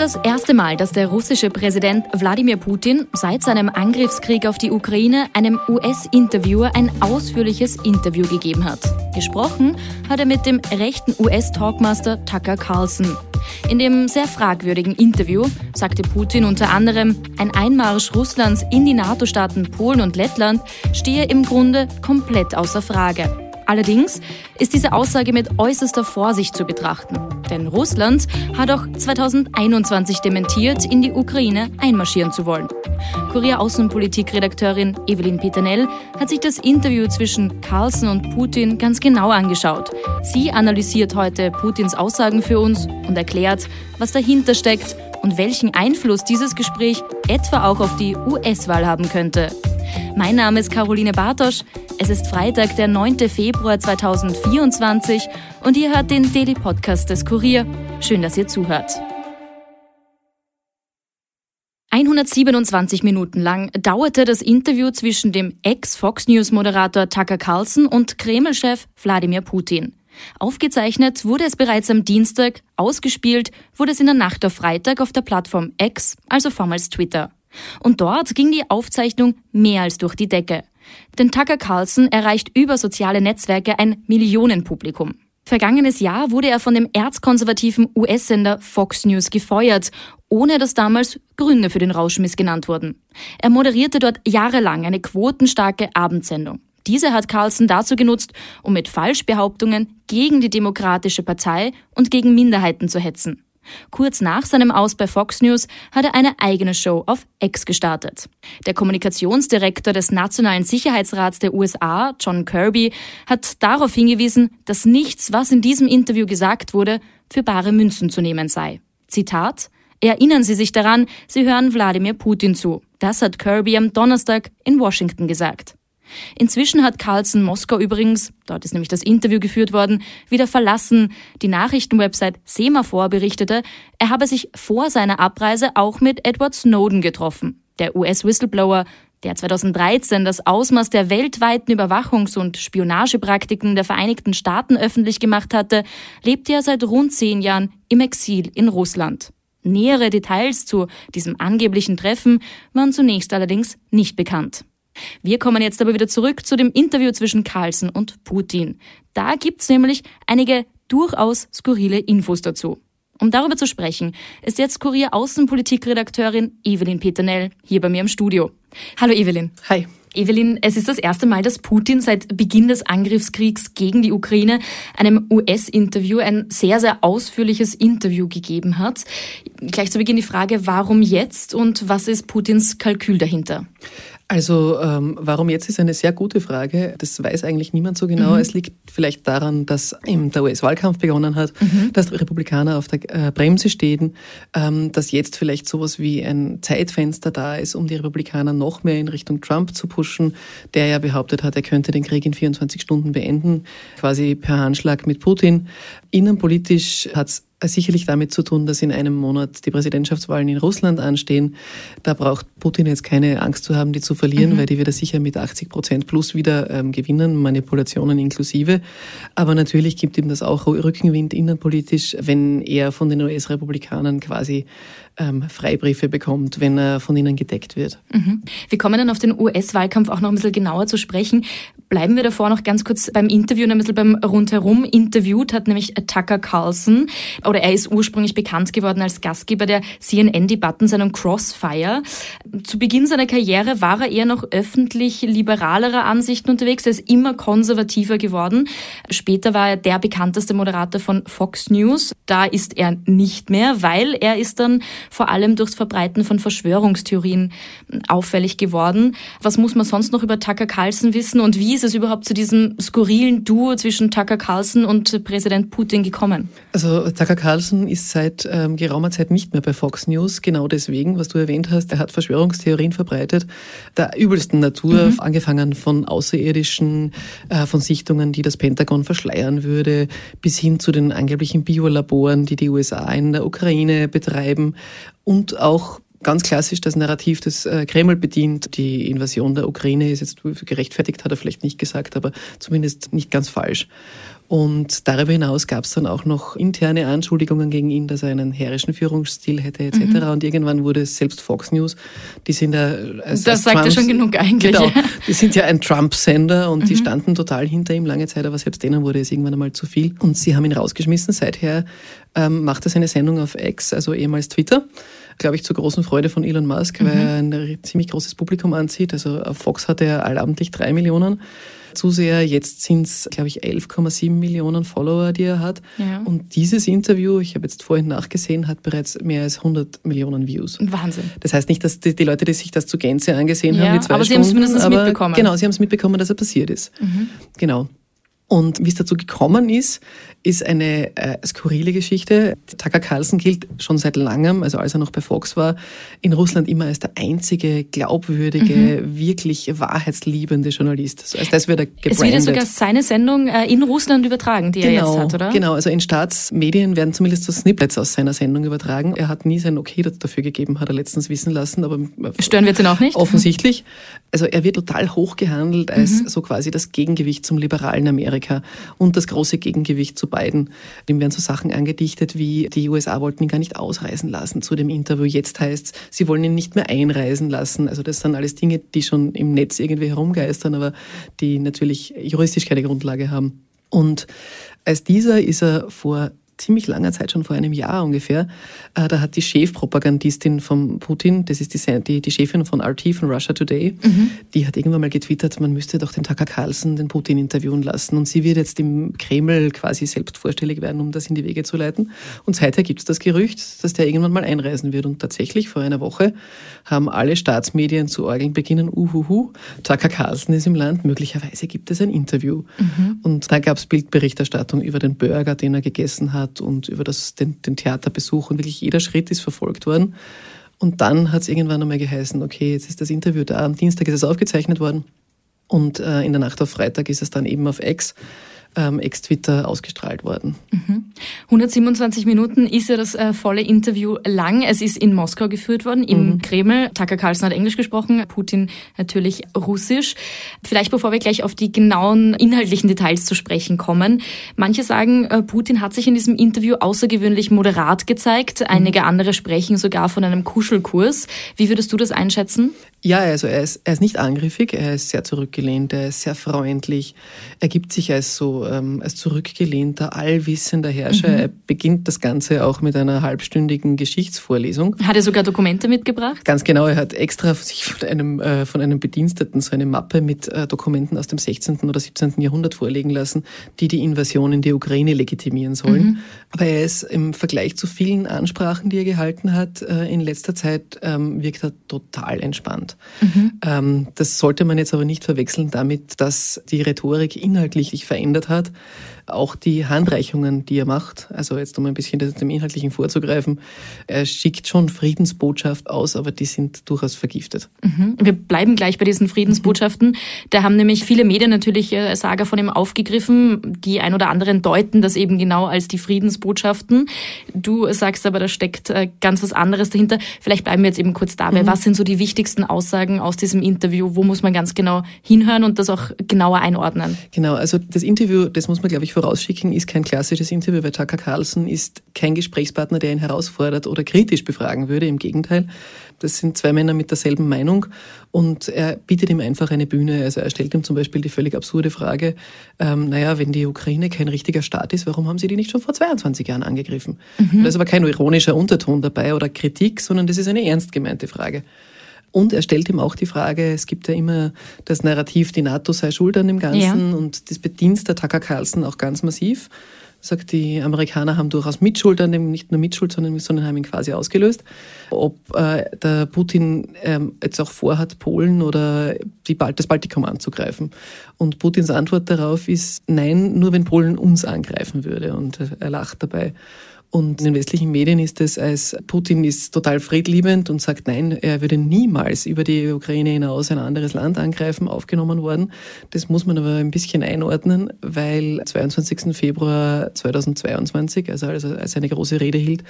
Das erste Mal, dass der russische Präsident Wladimir Putin seit seinem Angriffskrieg auf die Ukraine einem US-Interviewer ein ausführliches Interview gegeben hat. Gesprochen hat er mit dem rechten US-Talkmaster Tucker Carlson. In dem sehr fragwürdigen Interview sagte Putin unter anderem, ein Einmarsch Russlands in die NATO-Staaten Polen und Lettland stehe im Grunde komplett außer Frage. Allerdings ist diese Aussage mit äußerster Vorsicht zu betrachten. Denn Russland hat auch 2021 dementiert, in die Ukraine einmarschieren zu wollen. Kurier Außenpolitikredakteurin Evelyn Peternell hat sich das Interview zwischen Carlson und Putin ganz genau angeschaut. Sie analysiert heute Putins Aussagen für uns und erklärt, was dahinter steckt und welchen Einfluss dieses Gespräch etwa auch auf die US-Wahl haben könnte. Mein Name ist Caroline Bartosch. Es ist Freitag, der 9. Februar 2024 und ihr hört den Daily Podcast des Kurier. Schön, dass ihr zuhört. 127 Minuten lang dauerte das Interview zwischen dem Ex-Fox News-Moderator Tucker Carlson und Kreml-Chef Wladimir Putin. Aufgezeichnet wurde es bereits am Dienstag, ausgespielt wurde es in der Nacht auf Freitag auf der Plattform X, also vormals Twitter. Und dort ging die Aufzeichnung mehr als durch die Decke. Denn Tucker Carlson erreicht über soziale Netzwerke ein Millionenpublikum. Vergangenes Jahr wurde er von dem erzkonservativen US-Sender Fox News gefeuert, ohne dass damals Gründe für den Rauschmiss genannt wurden. Er moderierte dort jahrelang eine quotenstarke Abendsendung. Diese hat Carlson dazu genutzt, um mit Falschbehauptungen gegen die Demokratische Partei und gegen Minderheiten zu hetzen. Kurz nach seinem Aus bei Fox News hat er eine eigene Show auf X gestartet. Der Kommunikationsdirektor des Nationalen Sicherheitsrats der USA, John Kirby, hat darauf hingewiesen, dass nichts, was in diesem Interview gesagt wurde, für bare Münzen zu nehmen sei. Zitat Erinnern Sie sich daran, Sie hören Wladimir Putin zu. Das hat Kirby am Donnerstag in Washington gesagt. Inzwischen hat Carlson Moskau übrigens, dort ist nämlich das Interview geführt worden, wieder verlassen. Die Nachrichtenwebsite Semaphore berichtete, er habe sich vor seiner Abreise auch mit Edward Snowden getroffen. Der US-Whistleblower, der 2013 das Ausmaß der weltweiten Überwachungs- und Spionagepraktiken der Vereinigten Staaten öffentlich gemacht hatte, lebt ja seit rund zehn Jahren im Exil in Russland. Nähere Details zu diesem angeblichen Treffen waren zunächst allerdings nicht bekannt. Wir kommen jetzt aber wieder zurück zu dem Interview zwischen Carlson und Putin. Da gibt's nämlich einige durchaus skurrile Infos dazu. Um darüber zu sprechen, ist jetzt Kurier Außenpolitikredakteurin Evelyn Peternell hier bei mir im Studio. Hallo Evelyn. Hi. Evelyn, es ist das erste Mal, dass Putin seit Beginn des Angriffskriegs gegen die Ukraine einem US-Interview ein sehr, sehr ausführliches Interview gegeben hat. Gleich zu Beginn die Frage, warum jetzt und was ist Putins Kalkül dahinter? Also ähm, warum jetzt ist eine sehr gute Frage. Das weiß eigentlich niemand so genau. Mhm. Es liegt vielleicht daran, dass eben der US-Wahlkampf begonnen hat, mhm. dass die Republikaner auf der äh, Bremse stehen, ähm, dass jetzt vielleicht sowas wie ein Zeitfenster da ist, um die Republikaner noch mehr in Richtung Trump zu pushen, der ja behauptet hat, er könnte den Krieg in 24 Stunden beenden, quasi per Handschlag mit Putin. Innenpolitisch hat es sicherlich damit zu tun, dass in einem Monat die Präsidentschaftswahlen in Russland anstehen. Da braucht Putin jetzt keine Angst zu haben, die zu verlieren, mhm. weil die wird er sicher mit 80 Prozent plus wieder ähm, gewinnen, Manipulationen inklusive. Aber natürlich gibt ihm das auch Rückenwind innenpolitisch, wenn er von den US-Republikanern quasi ähm, Freibriefe bekommt, wenn er von ihnen gedeckt wird. Mhm. Wir kommen dann auf den US-Wahlkampf auch noch ein bisschen genauer zu sprechen. Bleiben wir davor noch ganz kurz beim Interview und ein bisschen beim Rundherum. Interviewt hat nämlich Tucker Carlson, oder er ist ursprünglich bekannt geworden als Gastgeber der CNN-Debattensendung Crossfire. Zu Beginn seiner Karriere war er eher noch öffentlich liberalerer Ansichten unterwegs. Er ist immer konservativer geworden. Später war er der bekannteste Moderator von Fox News. Da ist er nicht mehr, weil er ist dann vor allem durchs Verbreiten von Verschwörungstheorien auffällig geworden. Was muss man sonst noch über Tucker Carlson wissen und wie ist es überhaupt zu diesem skurrilen Duo zwischen Tucker Carlson und Präsident Putin gekommen? Also Tucker Carlson ist seit ähm, geraumer Zeit nicht mehr bei Fox News, genau deswegen, was du erwähnt hast. Er hat Verschwörungstheorien verbreitet, der übelsten Natur, mhm. angefangen von Außerirdischen, äh, von Sichtungen, die das Pentagon verschleiern würde, bis hin zu den angeblichen Biolaboren, die die USA in der Ukraine betreiben und auch ganz klassisch das Narrativ des äh, Kreml bedient. Die Invasion der Ukraine ist jetzt gerechtfertigt, hat er vielleicht nicht gesagt, aber zumindest nicht ganz falsch. Und darüber hinaus gab es dann auch noch interne Anschuldigungen gegen ihn, dass er einen herrischen Führungsstil hätte etc. Mhm. Und irgendwann wurde es selbst Fox News, die sind ja als, Das sagt ja schon genug eigentlich. Genau, die sind ja ein Trump-Sender und mhm. die standen total hinter ihm lange Zeit, aber selbst denen wurde es irgendwann einmal zu viel. Und sie haben ihn rausgeschmissen. Seither ähm, macht er seine Sendung auf X, also ehemals Twitter glaube ich, zur großen Freude von Elon Musk, mhm. weil er ein ziemlich großes Publikum anzieht. Also auf Fox hat er allabendlich drei Millionen Zuseher. Jetzt sind es, glaube ich, 11,7 Millionen Follower, die er hat. Ja. Und dieses Interview, ich habe jetzt vorhin nachgesehen, hat bereits mehr als 100 Millionen Views. Wahnsinn. Das heißt nicht, dass die, die Leute, die sich das zu Gänze angesehen ja, haben, die zwei aber Stunden, sie haben es zumindest mitbekommen. Genau, sie haben es mitbekommen, dass er passiert ist. Mhm. Genau. Und wie es dazu gekommen ist, ist eine äh, skurrile Geschichte. Tucker Carlson gilt schon seit langem, also als er noch bei Fox war, in Russland immer als der einzige glaubwürdige, mhm. wirklich wahrheitsliebende Journalist. So, als das wird er gebrandet. Es wird ja sogar seine Sendung äh, in Russland übertragen, die genau, er jetzt hat, oder? Genau, also in Staatsmedien werden zumindest so Snippets aus seiner Sendung übertragen. Er hat nie sein Okay dafür gegeben, hat er letztens wissen lassen. Aber äh, Stören wir ihn auch nicht? Offensichtlich. Also er wird total hoch gehandelt als mhm. so quasi das Gegengewicht zum liberalen Amerika und das große Gegengewicht zu beiden. Dem werden so Sachen angedichtet wie, die USA wollten ihn gar nicht ausreisen lassen zu dem Interview. Jetzt heißt es, sie wollen ihn nicht mehr einreisen lassen. Also das sind alles Dinge, die schon im Netz irgendwie herumgeistern, aber die natürlich juristisch keine Grundlage haben. Und als dieser ist er vor ziemlich langer Zeit, schon vor einem Jahr ungefähr, äh, da hat die Chefpropagandistin von Putin, das ist die, die, die Chefin von RT, von Russia Today, mhm. die hat irgendwann mal getwittert, man müsste doch den Tucker Carlson den Putin interviewen lassen. Und sie wird jetzt im Kreml quasi selbst vorstellig werden, um das in die Wege zu leiten. Und seither gibt es das Gerücht, dass der irgendwann mal einreisen wird. Und tatsächlich vor einer Woche haben alle Staatsmedien zu orgeln beginnen, uhuhu, Tucker Carlson ist im Land, möglicherweise gibt es ein Interview. Mhm. Und da gab es Bildberichterstattung über den Burger, den er gegessen hat hat und über das, den, den Theaterbesuch und wirklich jeder Schritt ist verfolgt worden. Und dann hat es irgendwann einmal geheißen, okay, jetzt ist das Interview da, am Dienstag ist es aufgezeichnet worden. Und äh, in der Nacht auf Freitag ist es dann eben auf X ähm, Ex-Twitter ausgestrahlt worden. Mhm. 127 Minuten ist ja das äh, volle Interview lang. Es ist in Moskau geführt worden, im mhm. Kreml. Tucker Carlson hat Englisch gesprochen, Putin natürlich Russisch. Vielleicht bevor wir gleich auf die genauen inhaltlichen Details zu sprechen kommen. Manche sagen, äh, Putin hat sich in diesem Interview außergewöhnlich moderat gezeigt. Mhm. Einige andere sprechen sogar von einem Kuschelkurs. Wie würdest du das einschätzen? Ja, also er ist, er ist nicht angriffig, er ist sehr zurückgelehnt, er ist sehr freundlich, er gibt sich als so ähm, als zurückgelehnter, allwissender Herrscher. Mhm. Er beginnt das Ganze auch mit einer halbstündigen Geschichtsvorlesung. Hat er sogar Dokumente mitgebracht? Ganz genau, er hat extra sich von einem, äh, von einem Bediensteten so eine Mappe mit äh, Dokumenten aus dem 16. oder 17. Jahrhundert vorlegen lassen, die die Invasion in die Ukraine legitimieren sollen. Mhm. Aber er ist im Vergleich zu vielen Ansprachen, die er gehalten hat, äh, in letzter Zeit ähm, wirkt er total entspannt. Mhm. Ähm, das sollte man jetzt aber nicht verwechseln damit, dass die Rhetorik inhaltlich sich verändert hat auch die Handreichungen, die er macht, also jetzt um ein bisschen dem Inhaltlichen vorzugreifen, er schickt schon Friedensbotschaft aus, aber die sind durchaus vergiftet. Mhm. Wir bleiben gleich bei diesen Friedensbotschaften. Mhm. Da haben nämlich viele Medien natürlich äh, Saga von ihm aufgegriffen. Die ein oder anderen deuten das eben genau als die Friedensbotschaften. Du sagst aber, da steckt äh, ganz was anderes dahinter. Vielleicht bleiben wir jetzt eben kurz dabei. Mhm. Was sind so die wichtigsten Aussagen aus diesem Interview? Wo muss man ganz genau hinhören und das auch genauer einordnen? Genau, also das Interview, das muss man, glaube ich, vorausschicken, ist kein klassisches Interview, weil Tucker Carlson ist kein Gesprächspartner, der ihn herausfordert oder kritisch befragen würde. Im Gegenteil, das sind zwei Männer mit derselben Meinung und er bietet ihm einfach eine Bühne. Also er stellt ihm zum Beispiel die völlig absurde Frage, ähm, naja, wenn die Ukraine kein richtiger Staat ist, warum haben sie die nicht schon vor 22 Jahren angegriffen? Mhm. Da ist aber kein ironischer Unterton dabei oder Kritik, sondern das ist eine ernst gemeinte Frage. Und er stellt ihm auch die Frage, es gibt ja immer das Narrativ, die NATO sei schuld an dem Ganzen ja. und das bedient der Tucker Carlson auch ganz massiv. Er sagt, die Amerikaner haben durchaus Mitschuld an dem, nicht nur Mitschuld, sondern, sondern haben ihn quasi ausgelöst. Ob äh, der Putin ähm, jetzt auch vorhat, Polen oder die das Baltikum anzugreifen. Und Putins Antwort darauf ist, nein, nur wenn Polen uns angreifen würde. Und er lacht dabei. Und in den westlichen Medien ist es als Putin ist total friedliebend und sagt, nein, er würde niemals über die Ukraine hinaus ein anderes Land angreifen, aufgenommen worden. Das muss man aber ein bisschen einordnen, weil 22. Februar 2022, also als er eine große Rede hielt,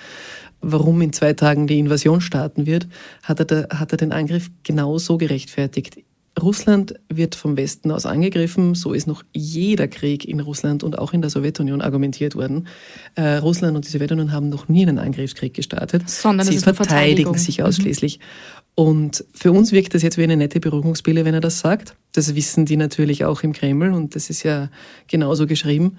warum in zwei Tagen die Invasion starten wird, hat er, hat er den Angriff genau so gerechtfertigt. Russland wird vom Westen aus angegriffen. So ist noch jeder Krieg in Russland und auch in der Sowjetunion argumentiert worden. Äh, Russland und die Sowjetunion haben noch nie einen Angriffskrieg gestartet. Sondern Sie verteidigen sich mhm. ausschließlich. Mhm. Und für uns wirkt das jetzt wie eine nette Beruhigungspille, wenn er das sagt. Das wissen die natürlich auch im Kreml und das ist ja genauso geschrieben.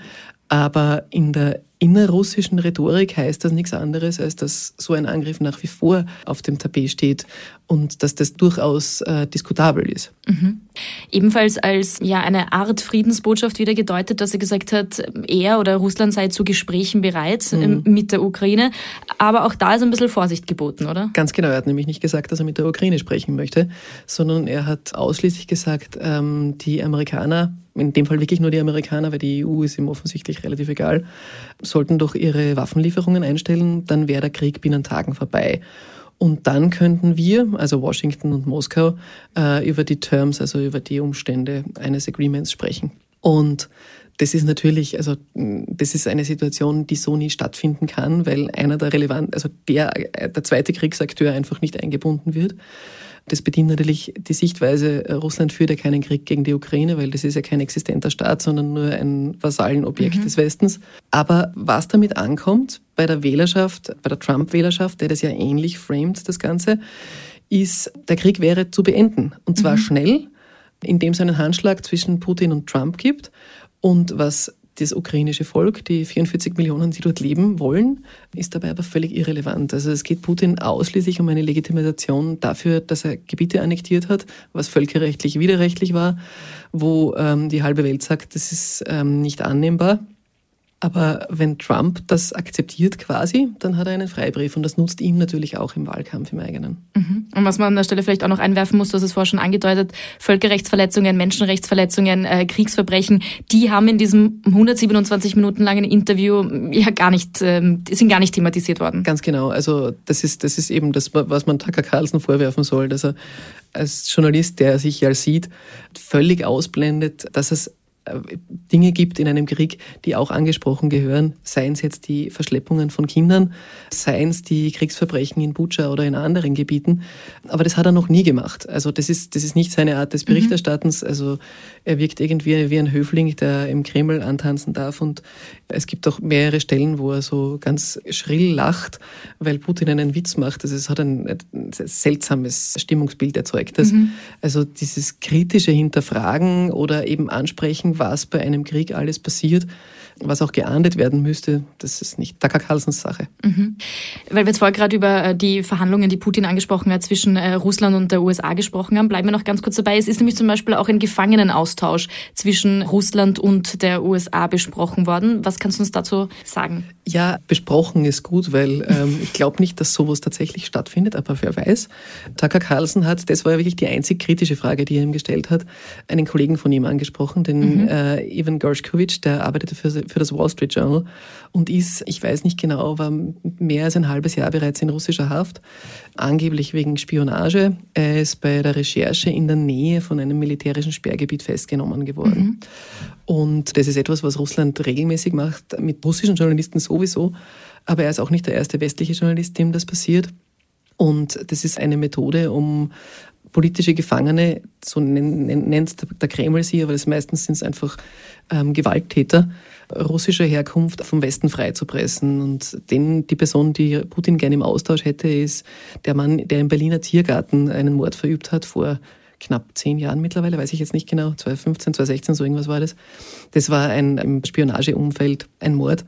Aber in der innerrussischen Rhetorik heißt das nichts anderes, als dass so ein Angriff nach wie vor auf dem Tapet steht und dass das durchaus äh, diskutabel ist. Mhm. Ebenfalls als ja eine Art Friedensbotschaft wieder gedeutet, dass er gesagt hat, er oder Russland sei zu Gesprächen bereit mhm. mit der Ukraine. Aber auch da ist ein bisschen Vorsicht geboten, oder? Ganz genau. Er hat nämlich nicht gesagt, dass er mit der Ukraine sprechen möchte, sondern er hat ausschließlich gesagt, ähm, die Amerikaner in dem Fall wirklich nur die Amerikaner, weil die EU ist ihm offensichtlich relativ egal, sollten doch ihre Waffenlieferungen einstellen, dann wäre der Krieg binnen Tagen vorbei. Und dann könnten wir, also Washington und Moskau, äh, über die Terms, also über die Umstände eines Agreements sprechen. Und das ist natürlich, also das ist eine Situation, die so nie stattfinden kann, weil einer der relevanten, also der, der zweite Kriegsakteur einfach nicht eingebunden wird. Das bedient natürlich die Sichtweise, äh, Russland führt ja keinen Krieg gegen die Ukraine, weil das ist ja kein existenter Staat, sondern nur ein Vasallenobjekt mhm. des Westens. Aber was damit ankommt bei der Wählerschaft, bei der Trump-Wählerschaft, der das ja ähnlich framed, das Ganze, ist, der Krieg wäre zu beenden. Und zwar mhm. schnell, indem es einen Handschlag zwischen Putin und Trump gibt. Und was das ukrainische Volk, die 44 Millionen, die dort leben wollen, ist dabei aber völlig irrelevant. Also es geht Putin ausschließlich um eine Legitimation dafür, dass er Gebiete annektiert hat, was völkerrechtlich widerrechtlich war, wo ähm, die halbe Welt sagt, das ist ähm, nicht annehmbar. Aber wenn Trump das akzeptiert quasi, dann hat er einen Freibrief und das nutzt ihm natürlich auch im Wahlkampf im eigenen. Mhm. Und was man an der Stelle vielleicht auch noch einwerfen muss, du hast es vorher schon angedeutet, Völkerrechtsverletzungen, Menschenrechtsverletzungen, äh, Kriegsverbrechen, die haben in diesem 127 Minuten langen Interview ja gar nicht, äh, sind gar nicht thematisiert worden. Ganz genau. Also das ist, das ist eben das, was man Tucker Carlson vorwerfen soll, dass er als Journalist, der sich ja sieht, völlig ausblendet, dass es äh, Dinge gibt in einem Krieg, die auch angesprochen gehören, seien es jetzt die Verschleppungen von Kindern, seien es die Kriegsverbrechen in Butscha oder in anderen Gebieten. Aber das hat er noch nie gemacht. Also das ist, das ist nicht seine Art des mhm. Berichterstattens. Also er wirkt irgendwie wie ein Höfling, der im Kreml antanzen darf. Und es gibt auch mehrere Stellen, wo er so ganz schrill lacht, weil Putin einen Witz macht. Also es hat ein, ein seltsames Stimmungsbild erzeugt. Mhm. Also dieses kritische Hinterfragen oder eben Ansprechen was bei einem Krieg alles passiert was auch geahndet werden müsste, das ist nicht Tucker Carlsons Sache. Mhm. Weil wir jetzt vorher gerade über äh, die Verhandlungen, die Putin angesprochen hat, zwischen äh, Russland und der USA gesprochen haben, bleiben wir noch ganz kurz dabei. Es ist nämlich zum Beispiel auch ein Gefangenenaustausch zwischen Russland und der USA besprochen worden. Was kannst du uns dazu sagen? Ja, besprochen ist gut, weil ähm, ich glaube nicht, dass sowas tatsächlich stattfindet, aber wer weiß. Tucker Carlson hat, das war ja wirklich die einzig kritische Frage, die er ihm gestellt hat, einen Kollegen von ihm angesprochen, den mhm. äh, Ivan Gershkovich, der arbeitete für für das Wall Street Journal und ist, ich weiß nicht genau, war mehr als ein halbes Jahr bereits in russischer Haft, angeblich wegen Spionage. Er ist bei der Recherche in der Nähe von einem militärischen Sperrgebiet festgenommen geworden. Mhm. Und das ist etwas, was Russland regelmäßig macht, mit russischen Journalisten sowieso. Aber er ist auch nicht der erste westliche Journalist, dem das passiert. Und das ist eine Methode, um politische Gefangene, so nennt der Kreml sie, aber das meistens sind es einfach ähm, Gewalttäter, russischer Herkunft vom Westen freizupressen. Und den, die Person, die Putin gerne im Austausch hätte, ist der Mann, der im Berliner Tiergarten einen Mord verübt hat vor knapp zehn Jahren mittlerweile, weiß ich jetzt nicht genau, 2015, 2016, so irgendwas war das. Das war ein, im Spionageumfeld ein Mord.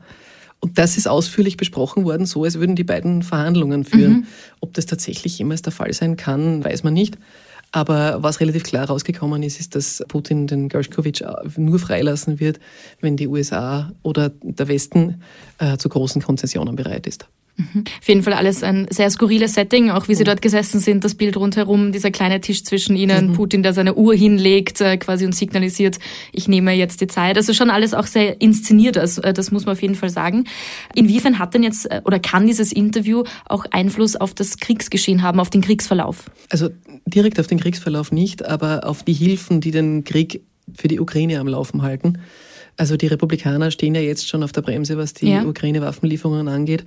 Und das ist ausführlich besprochen worden, so als würden die beiden Verhandlungen führen. Mhm. Ob das tatsächlich jemals der Fall sein kann, weiß man nicht. Aber was relativ klar rausgekommen ist, ist, dass Putin den Gershkovich nur freilassen wird, wenn die USA oder der Westen äh, zu großen Konzessionen bereit ist. Auf jeden Fall alles ein sehr skurriles Setting, auch wie sie mhm. dort gesessen sind, das Bild rundherum, dieser kleine Tisch zwischen ihnen, mhm. Putin, der seine Uhr hinlegt äh, quasi und signalisiert, ich nehme jetzt die Zeit. Also schon alles auch sehr inszeniert, also, äh, das muss man auf jeden Fall sagen. Inwiefern hat denn jetzt äh, oder kann dieses Interview auch Einfluss auf das Kriegsgeschehen haben, auf den Kriegsverlauf? Also direkt auf den Kriegsverlauf nicht, aber auf die Hilfen, die den Krieg für die Ukraine am Laufen halten. Also die Republikaner stehen ja jetzt schon auf der Bremse, was die ja. Ukraine-Waffenlieferungen angeht.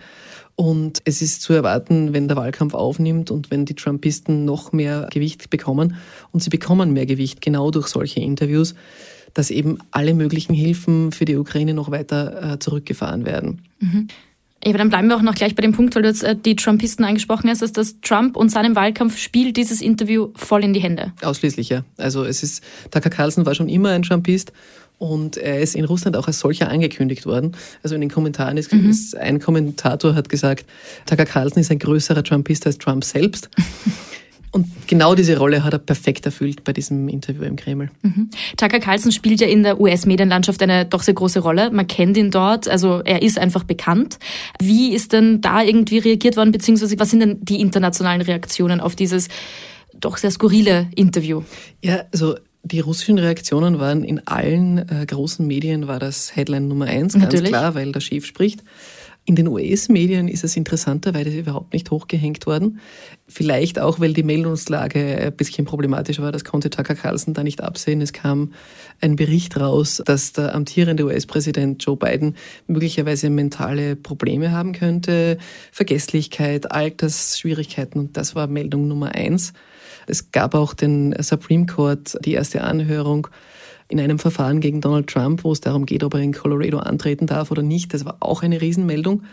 Und es ist zu erwarten, wenn der Wahlkampf aufnimmt und wenn die Trumpisten noch mehr Gewicht bekommen, und sie bekommen mehr Gewicht genau durch solche Interviews, dass eben alle möglichen Hilfen für die Ukraine noch weiter äh, zurückgefahren werden. Mhm. Ja, aber dann bleiben wir auch noch gleich bei dem Punkt, weil du jetzt äh, die Trumpisten angesprochen hast, dass das Trump und seinem Wahlkampf spielt dieses Interview voll in die Hände. Ausschließlich, ja. Also es ist, Tucker Carlson war schon immer ein Trumpist und er ist in Russland auch als solcher angekündigt worden. Also in den Kommentaren ist, mhm. ist ein Kommentator hat gesagt, Tucker Carlson ist ein größerer Trumpist als Trump selbst. Und genau diese Rolle hat er perfekt erfüllt bei diesem Interview im Kreml. Mhm. Tucker Carlson spielt ja in der US-Medienlandschaft eine doch sehr große Rolle. Man kennt ihn dort, also er ist einfach bekannt. Wie ist denn da irgendwie reagiert worden, beziehungsweise was sind denn die internationalen Reaktionen auf dieses doch sehr skurrile Interview? Ja, also die russischen Reaktionen waren in allen äh, großen Medien war das Headline Nummer eins, ganz Natürlich. klar, weil der Chef spricht. In den US-Medien ist es interessanterweise überhaupt nicht hochgehängt worden. Vielleicht auch, weil die Meldungslage ein bisschen problematisch war. Das konnte Tucker Carlson da nicht absehen. Es kam ein Bericht raus, dass der amtierende US-Präsident Joe Biden möglicherweise mentale Probleme haben könnte, Vergesslichkeit, Altersschwierigkeiten. Und das war Meldung Nummer eins. Es gab auch den Supreme Court, die erste Anhörung in einem Verfahren gegen Donald Trump, wo es darum geht, ob er in Colorado antreten darf oder nicht. Das war auch eine Riesenmeldung.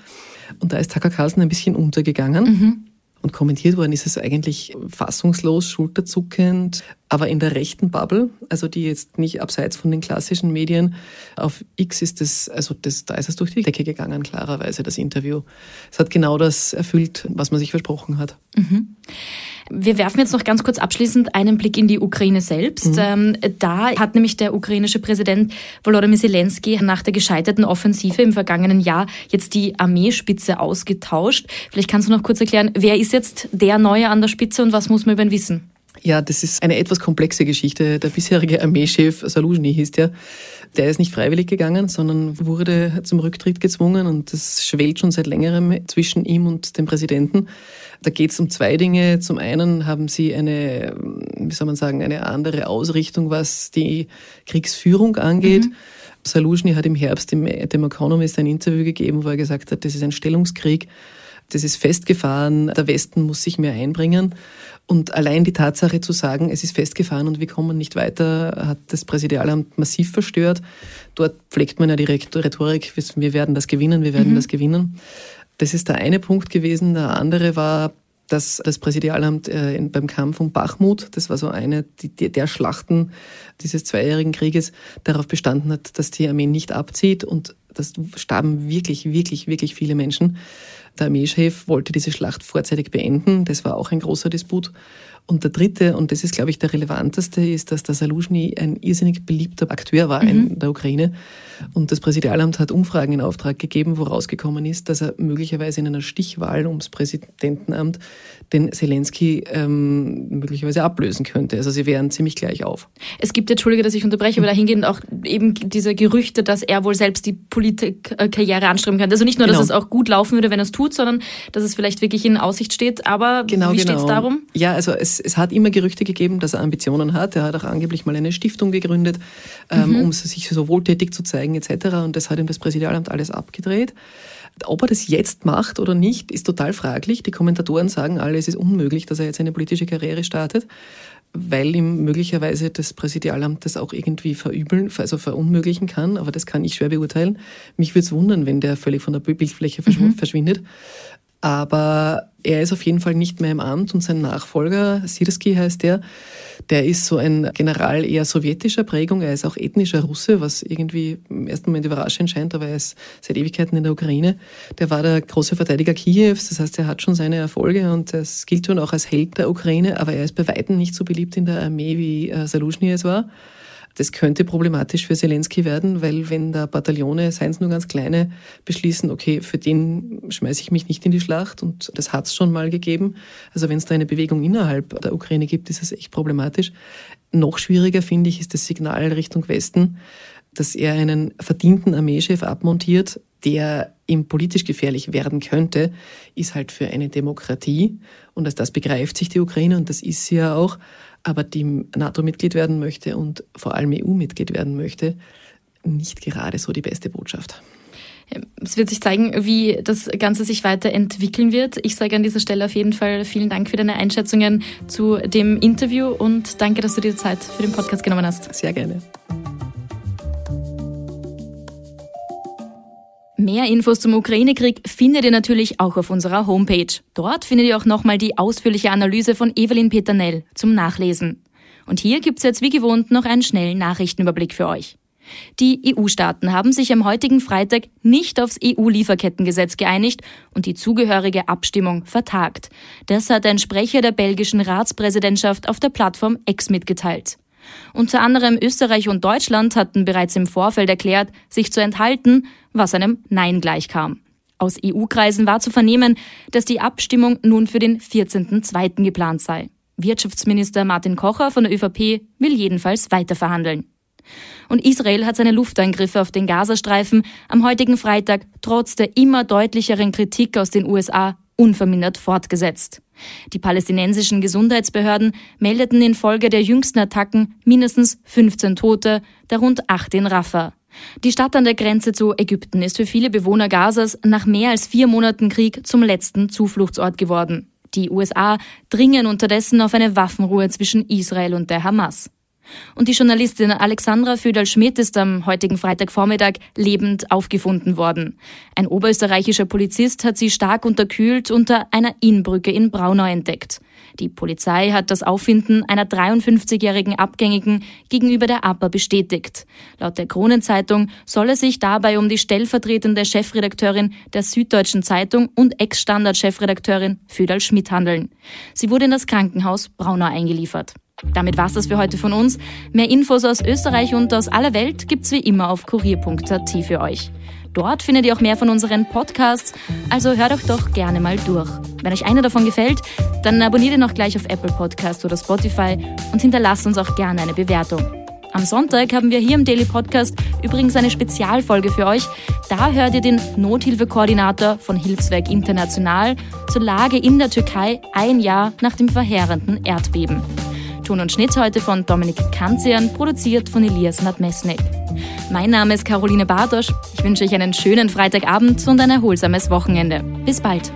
Und da ist Tucker Carlson ein bisschen untergegangen. Mhm. Und kommentiert worden ist es eigentlich fassungslos, schulterzuckend, aber in der rechten Bubble, also die jetzt nicht abseits von den klassischen Medien. Auf X ist es, also das, da ist es durch die Decke gegangen, klarerweise, das Interview. Es hat genau das erfüllt, was man sich versprochen hat. Mhm. Wir werfen jetzt noch ganz kurz abschließend einen Blick in die Ukraine selbst. Mhm. Ähm, da hat nämlich der ukrainische Präsident Volodymyr Zelensky nach der gescheiterten Offensive im vergangenen Jahr jetzt die Armeespitze ausgetauscht. Vielleicht kannst du noch kurz erklären, wer ist jetzt der Neue an der Spitze und was muss man über ihn wissen? Ja, das ist eine etwas komplexe Geschichte. Der bisherige Armeechef Saluzhny hieß der. Der ist nicht freiwillig gegangen, sondern wurde zum Rücktritt gezwungen und das schwelt schon seit längerem zwischen ihm und dem Präsidenten. Da geht es um zwei Dinge. Zum einen haben sie eine, wie soll man sagen, eine andere Ausrichtung, was die Kriegsführung angeht. Mhm. Saluzhny hat im Herbst im, dem Economist ein Interview gegeben, wo er gesagt hat, das ist ein Stellungskrieg, das ist festgefahren, der Westen muss sich mehr einbringen. Und allein die Tatsache zu sagen, es ist festgefahren und wir kommen nicht weiter, hat das Präsidialamt massiv verstört. Dort pflegt man ja die Rhetorik, wir werden das gewinnen, wir werden mhm. das gewinnen. Das ist der eine Punkt gewesen. Der andere war, dass das Präsidialamt äh, beim Kampf um Bachmut, das war so eine die, der Schlachten dieses zweijährigen Krieges, darauf bestanden hat, dass die Armee nicht abzieht und das starben wirklich, wirklich, wirklich viele Menschen. Der Armeechef wollte diese Schlacht vorzeitig beenden. Das war auch ein großer Disput. Und der dritte, und das ist, glaube ich, der relevanteste, ist, dass der Saluzhny ein irrsinnig beliebter Akteur war mhm. in der Ukraine. Und das Präsidialamt hat Umfragen in Auftrag gegeben, wo rausgekommen ist, dass er möglicherweise in einer Stichwahl ums Präsidentenamt den Zelensky ähm, möglicherweise ablösen könnte. Also sie wären ziemlich gleich auf. Es gibt, entschuldige, dass ich unterbreche, aber dahingehend auch eben diese Gerüchte, dass er wohl selbst die Politikkarriere anstreben könnte. Also nicht nur, dass genau. es auch gut laufen würde, wenn er es tut, sondern dass es vielleicht wirklich in Aussicht steht. Aber genau, wie genau. steht es darum? Ja, also es, es hat immer Gerüchte gegeben, dass er Ambitionen hat. Er hat auch angeblich mal eine Stiftung gegründet, ähm, mhm. um sich so wohltätig zu zeigen etc. Und das hat ihm das Präsidialamt alles abgedreht. Ob er das jetzt macht oder nicht, ist total fraglich. Die Kommentatoren sagen alle, es ist unmöglich, dass er jetzt eine politische Karriere startet, weil ihm möglicherweise das Präsidialamt das auch irgendwie verübeln, also verunmöglichen kann. Aber das kann ich schwer beurteilen. Mich würde es wundern, wenn der völlig von der Bildfläche mhm. Aber er ist auf jeden Fall nicht mehr im Amt und sein Nachfolger, Sirski heißt der, der ist so ein General eher sowjetischer Prägung. Er ist auch ethnischer Russe, was irgendwie im ersten Moment überraschend scheint, aber er ist seit Ewigkeiten in der Ukraine. Der war der große Verteidiger Kiews, das heißt, er hat schon seine Erfolge und das gilt schon auch als Held der Ukraine, aber er ist bei weitem nicht so beliebt in der Armee, wie äh, Saluzhny es war. Das könnte problematisch für Zelensky werden, weil wenn da Bataillone, seien es nur ganz kleine, beschließen, okay, für den schmeiße ich mich nicht in die Schlacht und das hat es schon mal gegeben. Also wenn es da eine Bewegung innerhalb der Ukraine gibt, ist es echt problematisch. Noch schwieriger finde ich ist das Signal Richtung Westen, dass er einen verdienten Armeechef abmontiert, der ihm politisch gefährlich werden könnte, ist halt für eine Demokratie. Und als das begreift sich die Ukraine und das ist sie ja auch, aber die NATO-Mitglied werden möchte und vor allem EU-Mitglied werden möchte, nicht gerade so die beste Botschaft. Es wird sich zeigen, wie das Ganze sich weiterentwickeln wird. Ich sage an dieser Stelle auf jeden Fall vielen Dank für deine Einschätzungen zu dem Interview und danke, dass du dir Zeit für den Podcast genommen hast. Sehr gerne. Mehr Infos zum Ukraine-Krieg findet ihr natürlich auch auf unserer Homepage. Dort findet ihr auch nochmal die ausführliche Analyse von Evelyn Peternell zum Nachlesen. Und hier gibt's jetzt wie gewohnt noch einen schnellen Nachrichtenüberblick für euch. Die EU-Staaten haben sich am heutigen Freitag nicht aufs EU-Lieferkettengesetz geeinigt und die zugehörige Abstimmung vertagt. Das hat ein Sprecher der belgischen Ratspräsidentschaft auf der Plattform X mitgeteilt. Unter anderem Österreich und Deutschland hatten bereits im Vorfeld erklärt, sich zu enthalten, was einem Nein gleichkam. Aus EU-Kreisen war zu vernehmen, dass die Abstimmung nun für den 14.02. geplant sei. Wirtschaftsminister Martin Kocher von der ÖVP will jedenfalls weiterverhandeln. Und Israel hat seine Luftangriffe auf den Gazastreifen am heutigen Freitag trotz der immer deutlicheren Kritik aus den USA unvermindert fortgesetzt. Die palästinensischen Gesundheitsbehörden meldeten infolge der jüngsten Attacken mindestens 15 Tote, darunter acht in Rafah. Die Stadt an der Grenze zu Ägypten ist für viele Bewohner Gazas nach mehr als vier Monaten Krieg zum letzten Zufluchtsort geworden. Die USA dringen unterdessen auf eine Waffenruhe zwischen Israel und der Hamas. Und die Journalistin Alexandra Föderl-Schmidt ist am heutigen Freitagvormittag lebend aufgefunden worden. Ein oberösterreichischer Polizist hat sie stark unterkühlt unter einer Innenbrücke in Braunau entdeckt. Die Polizei hat das Auffinden einer 53-jährigen Abgängigen gegenüber der APA bestätigt. Laut der Kronenzeitung soll es sich dabei um die stellvertretende Chefredakteurin der Süddeutschen Zeitung und Ex-Standard-Chefredakteurin Föderl Schmidt handeln. Sie wurde in das Krankenhaus Braunau eingeliefert. Damit war's das für heute von uns. Mehr Infos aus Österreich und aus aller Welt gibt's wie immer auf kurier.at für euch. Dort findet ihr auch mehr von unseren Podcasts, also hört euch doch gerne mal durch. Wenn euch einer davon gefällt, dann abonniert ihn auch gleich auf Apple Podcast oder Spotify und hinterlasst uns auch gerne eine Bewertung. Am Sonntag haben wir hier im Daily Podcast übrigens eine Spezialfolge für euch. Da hört ihr den Nothilfekoordinator von Hilfswerk International zur Lage in der Türkei ein Jahr nach dem verheerenden Erdbeben. Ton und Schnitt heute von Dominik Kanzian, produziert von Elias Nadmesnik. Mein Name ist Caroline Bartosch. Ich wünsche euch einen schönen Freitagabend und ein erholsames Wochenende. Bis bald.